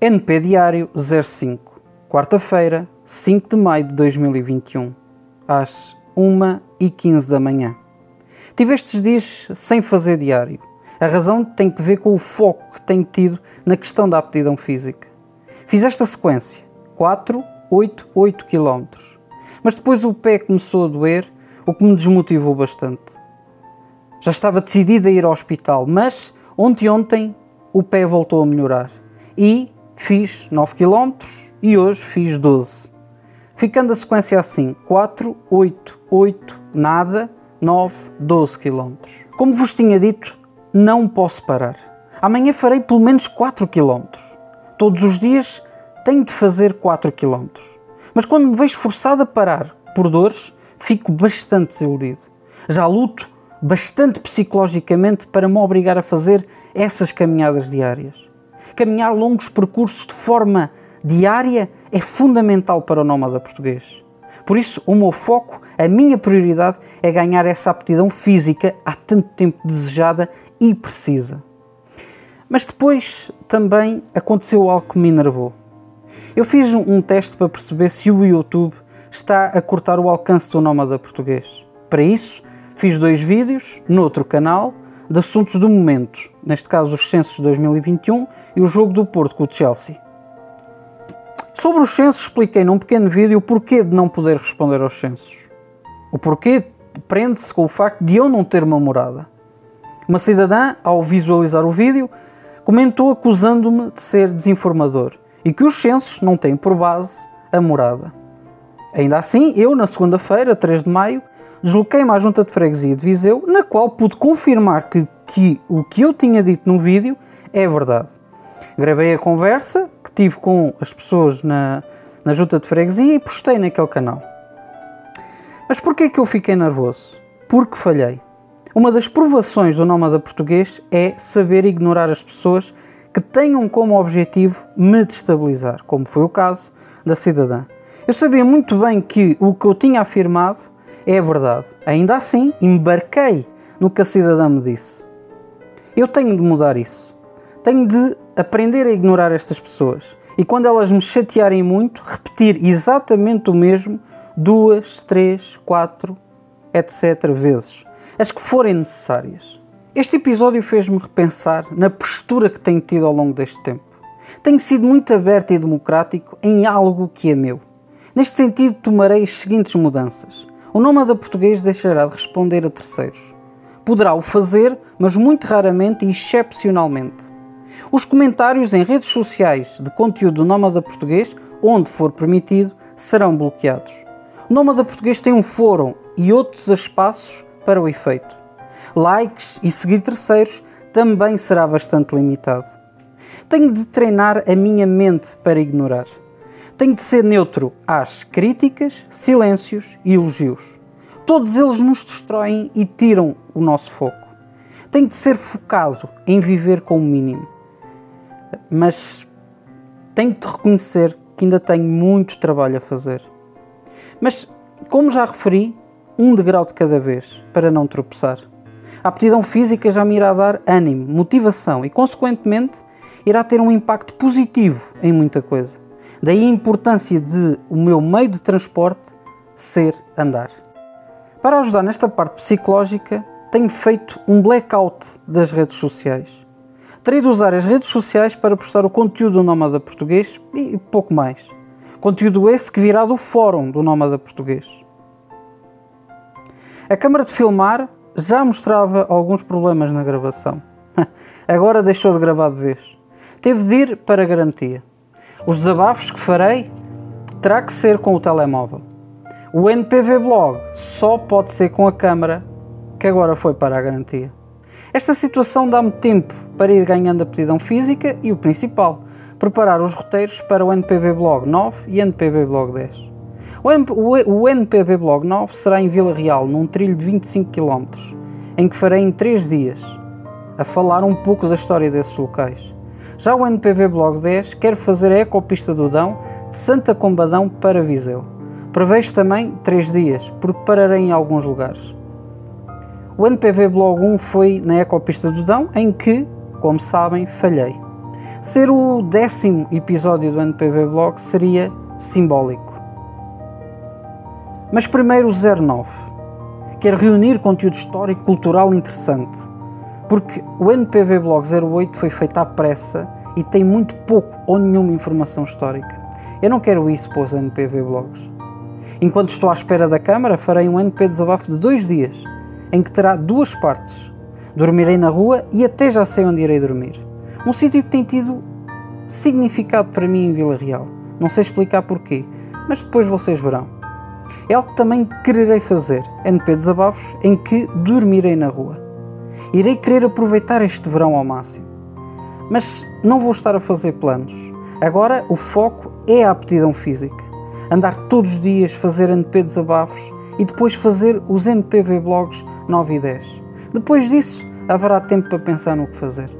NP Diário 05, quarta-feira, 5 de maio de 2021, às 1 e 15 da manhã. Tive estes dias sem fazer diário. A razão tem que ver com o foco que tenho tido na questão da aptidão física. Fiz esta sequência, 4, 8, 8 km. Mas depois o pé começou a doer, o que me desmotivou bastante. Já estava decidido a ir ao hospital, mas ontem ontem o pé voltou a melhorar. E fiz 9 km e hoje fiz 12. Ficando a sequência assim: 4, 8, 8, nada, 9, 12 km. Como vos tinha dito, não posso parar. Amanhã farei pelo menos 4 km. Todos os dias tenho de fazer 4 km. Mas quando me vejo forçado a parar por dores, fico bastante desiludido. Já luto bastante psicologicamente para me obrigar a fazer essas caminhadas diárias. Caminhar longos percursos de forma diária é fundamental para o nómada português. Por isso, o meu foco, a minha prioridade é ganhar essa aptidão física há tanto tempo desejada e precisa. Mas depois também aconteceu algo que me enervou. Eu fiz um teste para perceber se o YouTube está a cortar o alcance do nómada português. Para isso, fiz dois vídeos no outro canal de assuntos do momento, neste caso os censos de 2021 e o jogo do Porto com o Chelsea. Sobre os censos, expliquei num pequeno vídeo o porquê de não poder responder aos censos. O porquê prende-se com o facto de eu não ter uma morada. Uma cidadã, ao visualizar o vídeo, comentou acusando-me de ser desinformador e que os censos não têm por base a morada. Ainda assim, eu, na segunda-feira, 3 de maio, desloquei-me à junta de freguesia de Viseu, na qual pude confirmar que, que o que eu tinha dito no vídeo é verdade. Gravei a conversa que tive com as pessoas na, na junta de freguesia e postei naquele canal. Mas porquê que eu fiquei nervoso? Porque falhei. Uma das provações do nómada português é saber ignorar as pessoas que tenham como objetivo me destabilizar, como foi o caso da cidadã. Eu sabia muito bem que o que eu tinha afirmado é verdade. Ainda assim, embarquei no que a cidadã me disse. Eu tenho de mudar isso. Tenho de aprender a ignorar estas pessoas. E quando elas me chatearem muito, repetir exatamente o mesmo duas, três, quatro, etc. vezes. As que forem necessárias. Este episódio fez-me repensar na postura que tenho tido ao longo deste tempo. Tenho sido muito aberto e democrático em algo que é meu. Neste sentido, tomarei as seguintes mudanças. O nómada português deixará de responder a terceiros. Poderá o fazer, mas muito raramente e excepcionalmente. Os comentários em redes sociais de conteúdo do nómada português, onde for permitido, serão bloqueados. O nómada português tem um fórum e outros espaços para o efeito. Likes e seguir terceiros também será bastante limitado. Tenho de treinar a minha mente para ignorar. Tenho de ser neutro às críticas, silêncios e elogios. Todos eles nos destroem e tiram o nosso foco. Tenho de ser focado em viver com o mínimo. Mas tenho de reconhecer que ainda tenho muito trabalho a fazer. Mas, como já referi, um degrau de cada vez, para não tropeçar. A aptidão física já me irá dar ânimo, motivação e, consequentemente, irá ter um impacto positivo em muita coisa. Daí a importância de o meu meio de transporte ser andar. Para ajudar nesta parte psicológica, tenho feito um blackout das redes sociais. Terei de usar as redes sociais para postar o conteúdo do Nómada Português e pouco mais. Conteúdo esse que virá do fórum do Nómada Português. A câmara de filmar já mostrava alguns problemas na gravação. Agora deixou de gravar de vez. Teve de ir para garantia. Os desabafos que farei terá que ser com o telemóvel. O NPV Blog só pode ser com a câmara, que agora foi para a garantia. Esta situação dá-me tempo para ir ganhando aptidão física e o principal, preparar os roteiros para o NPV Blog 9 e NPV Blog 10. O, NPV Blog 9 será em Vila Real, num trilho de 25 km, em que farei em 3 dias, a falar um pouco da história desses locais. Já o NPV Blog 10 quer fazer a ecopista do Dão de Santa Combadão para Viseu. Prevejo também 3 dias, porque pararei em alguns lugares. O NPV Blog 1 foi na ecopista do Dão, em que, como sabem, falhei. Ser o décimo episódio do NPV Blog seria simbólico. Mas primeiro o 09. Quero reunir conteúdo histórico cultural interessante, porque o NPV Blog 08 foi feito à pressa e tem muito pouco ou nenhuma informação histórica. Eu não quero isso para os NPV Blogs. Enquanto estou à espera da câmara, farei um NP desabafo de dois dias, em que terá duas partes. Dormirei na rua e até já sei onde irei dormir. Um sítio que tem tido significado para mim em Vila Real. Não sei explicar porquê, mas depois vocês verão. É algo que também quererei fazer, NP Desabafos, em que dormirei na rua. Irei querer aproveitar este verão ao máximo. Mas não vou estar a fazer planos. Agora o foco é a aptidão física. Andar todos os dias, fazer NP Desabafos e depois fazer os NPV Blogs 9 e 10. Depois disso, haverá tempo para pensar no que fazer.